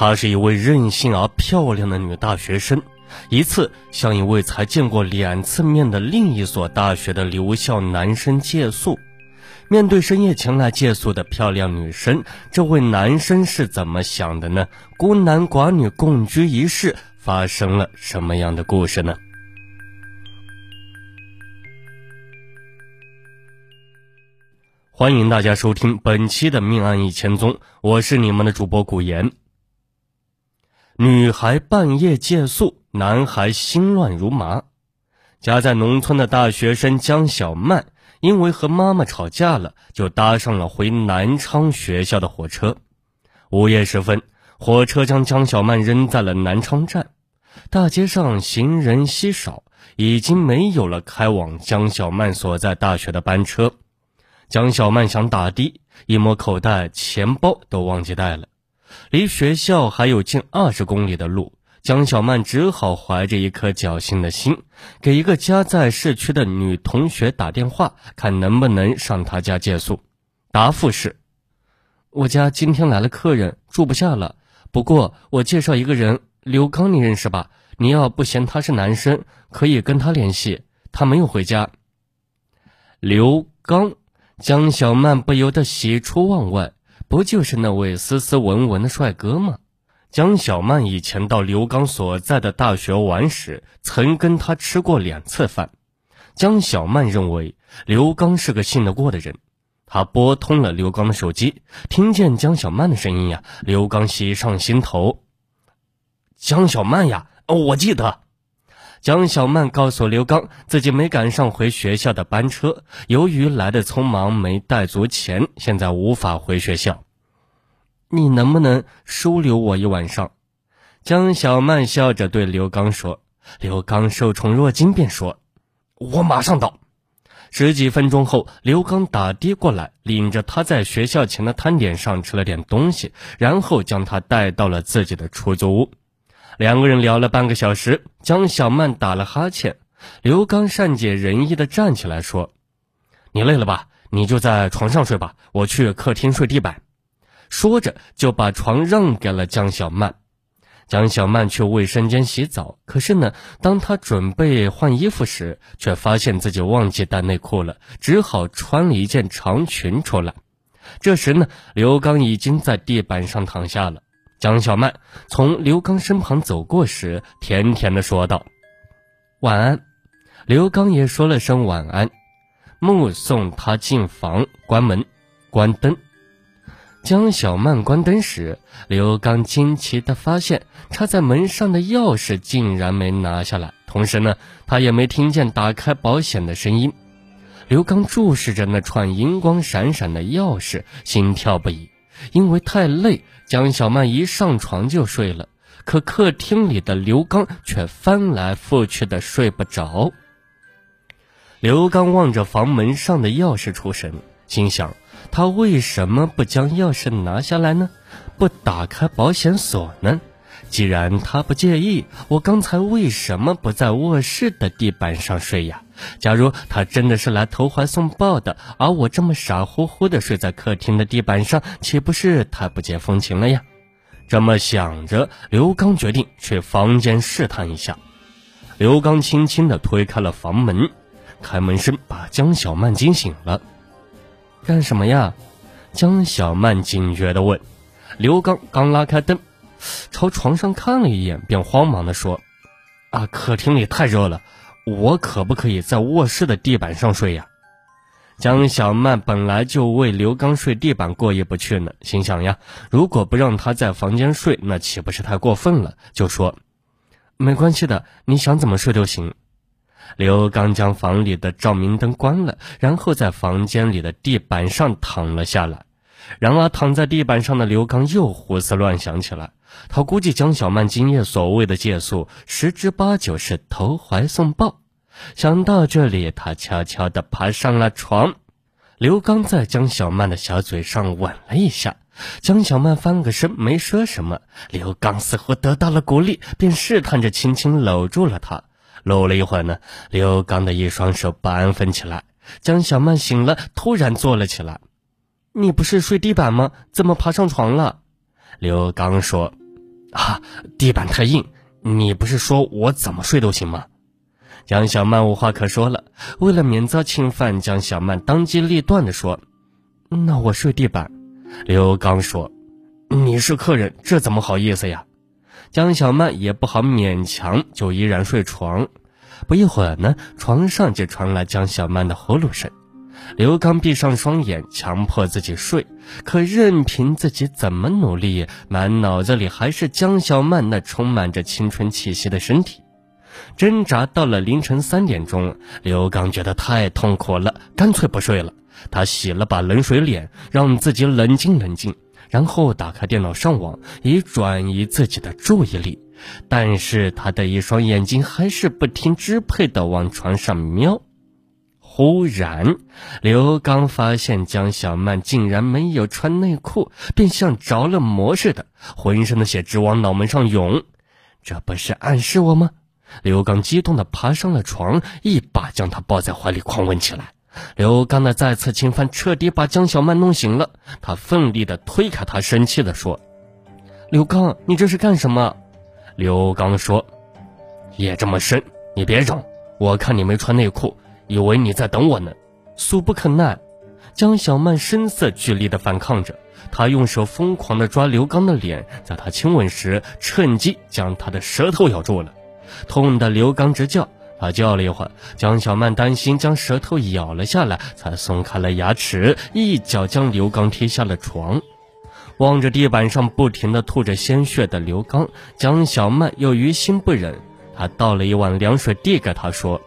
她是一位任性而漂亮的女大学生。一次，向一位才见过两次面的另一所大学的留校男生借宿。面对深夜前来借宿的漂亮女生，这位男生是怎么想的呢？孤男寡女共居一室，发生了什么样的故事呢？欢迎大家收听本期的《命案一千宗》，我是你们的主播古言。女孩半夜借宿，男孩心乱如麻。家在农村的大学生江小曼。因为和妈妈吵架了，就搭上了回南昌学校的火车。午夜时分，火车将江小曼扔在了南昌站。大街上行人稀少，已经没有了开往江小曼所在大学的班车。江小曼想打的，一摸口袋，钱包都忘记带了。离学校还有近二十公里的路。江小曼只好怀着一颗侥幸的心，给一个家在市区的女同学打电话，看能不能上她家借宿。答复是：“我家今天来了客人，住不下了。不过我介绍一个人，刘刚，你认识吧？你要不嫌他是男生，可以跟他联系。他没有回家。”刘刚，江小曼不由得喜出望外，不就是那位斯斯文文的帅哥吗？江小曼以前到刘刚所在的大学玩时，曾跟他吃过两次饭。江小曼认为刘刚是个信得过的人，他拨通了刘刚的手机，听见江小曼的声音呀，刘刚喜上心头。江小曼呀，我记得。江小曼告诉刘刚，自己没赶上回学校的班车，由于来的匆忙，没带足钱，现在无法回学校。你能不能收留我一晚上？江小曼笑着对刘刚说。刘刚受宠若惊，便说：“我马上到。”十几分钟后，刘刚打的过来，领着他在学校前的摊点上吃了点东西，然后将他带到了自己的出租屋。两个人聊了半个小时，江小曼打了哈欠，刘刚善解人意的站起来说：“你累了吧？你就在床上睡吧，我去客厅睡地板。”说着，就把床让给了江小曼。江小曼去卫生间洗澡，可是呢，当她准备换衣服时，却发现自己忘记带内裤了，只好穿了一件长裙出来。这时呢，刘刚已经在地板上躺下了。江小曼从刘刚身旁走过时，甜甜的说道：“晚安。”刘刚也说了声晚安，目送她进房，关门，关灯。江小曼关灯时，刘刚惊奇地发现插在门上的钥匙竟然没拿下来，同时呢，他也没听见打开保险的声音。刘刚注视着那串银光闪闪的钥匙，心跳不已。因为太累，江小曼一上床就睡了，可客厅里的刘刚却翻来覆去的睡不着。刘刚望着房门上的钥匙出神，心想。他为什么不将钥匙拿下来呢？不打开保险锁呢？既然他不介意，我刚才为什么不在卧室的地板上睡呀？假如他真的是来投怀送抱的，而我这么傻乎乎的睡在客厅的地板上，岂不是太不解风情了呀？这么想着，刘刚决定去房间试探一下。刘刚轻轻地推开了房门，开门声把江小曼惊醒了。干什么呀？江小曼警觉地问。刘刚刚拉开灯，朝床上看了一眼，便慌忙地说：“啊，客厅里太热了，我可不可以在卧室的地板上睡呀？”江小曼本来就为刘刚睡地板过意不去呢，心想呀，如果不让他在房间睡，那岂不是太过分了？就说：“没关系的，你想怎么睡都行。”刘刚将房里的照明灯关了，然后在房间里的地板上躺了下来。然而，躺在地板上的刘刚又胡思乱想起来。他估计江小曼今夜所谓的借宿，十之八九是投怀送抱。想到这里，他悄悄地爬上了床。刘刚在江小曼的小嘴上吻了一下，江小曼翻个身，没说什么。刘刚似乎得到了鼓励，便试探着轻轻搂住了她。搂了一会儿呢，刘刚的一双手不安分起来。江小曼醒了，突然坐了起来。“你不是睡地板吗？怎么爬上床了？”刘刚说。啊，地板太硬，你不是说我怎么睡都行吗？江小曼无话可说了，为了免遭侵犯，江小曼当机立断地说：“那我睡地板。”刘刚说：“你是客人，这怎么好意思呀？”江小曼也不好勉强，就依然睡床。不一会儿呢，床上就传来江小曼的呼噜声。刘刚闭上双眼，强迫自己睡，可任凭自己怎么努力，满脑子里还是江小曼那充满着青春气息的身体。挣扎到了凌晨三点钟，刘刚觉得太痛苦了，干脆不睡了。他洗了把冷水脸，让自己冷静冷静，然后打开电脑上网，以转移自己的注意力。但是他的一双眼睛还是不听支配的往床上瞄。忽然，刘刚发现江小曼竟然没有穿内裤，便像着了魔似的，浑身的血直往脑门上涌。这不是暗示我吗？刘刚激动地爬上了床，一把将她抱在怀里，狂吻起来。刘刚的再次侵犯彻底把江小曼弄醒了，他奋力地推开她，生气地说：“刘刚，你这是干什么？”刘刚说：“夜这么深，你别嚷，我看你没穿内裤。”以为你在等我呢，俗不可耐。江小曼声色俱厉地反抗着，她用手疯狂地抓刘刚的脸，在他亲吻时，趁机将他的舌头咬住了，痛得刘刚直叫。他叫了一会儿，江小曼担心将舌头咬了下来，才松开了牙齿，一脚将刘刚踢下了床。望着地板上不停地吐着鲜血的刘刚，江小曼又于心不忍，她倒了一碗凉水递给他说。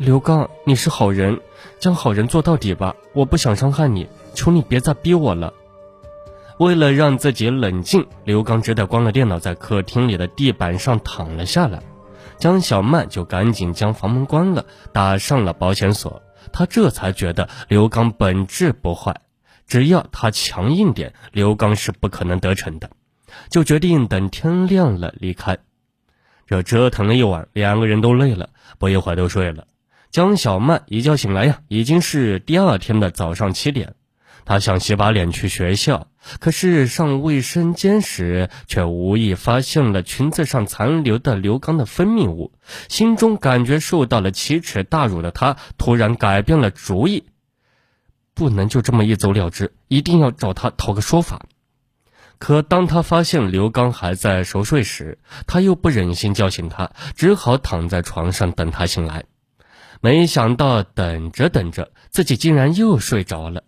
刘刚，你是好人，将好人做到底吧。我不想伤害你，求你别再逼我了。为了让自己冷静，刘刚只得关了电脑，在客厅里的地板上躺了下来。江小曼就赶紧将房门关了，打上了保险锁。他这才觉得刘刚本质不坏，只要他强硬点，刘刚是不可能得逞的。就决定等天亮了离开。这折腾了一晚，两个人都累了，不一会儿都睡了。江小曼一觉醒来呀，已经是第二天的早上七点。她想洗把脸去学校，可是上卫生间时却无意发现了裙子上残留的刘刚的分泌物，心中感觉受到了奇耻大辱的她突然改变了主意，不能就这么一走了之，一定要找他讨个说法。可当他发现刘刚还在熟睡时，他又不忍心叫醒他，只好躺在床上等他醒来。没想到等着等着，自己竟然又睡着了。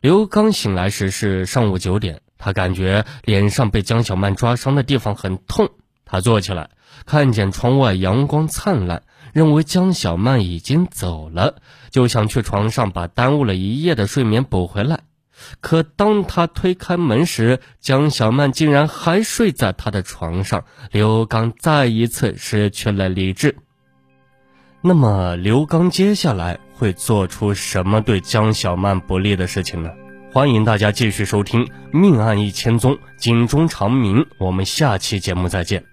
刘刚醒来时是上午九点，他感觉脸上被江小曼抓伤的地方很痛。他坐起来，看见窗外阳光灿烂，认为江小曼已经走了，就想去床上把耽误了一夜的睡眠补回来。可当他推开门时，江小曼竟然还睡在他的床上。刘刚再一次失去了理智。那么刘刚接下来会做出什么对江小曼不利的事情呢？欢迎大家继续收听《命案一千宗》，警钟长鸣。我们下期节目再见。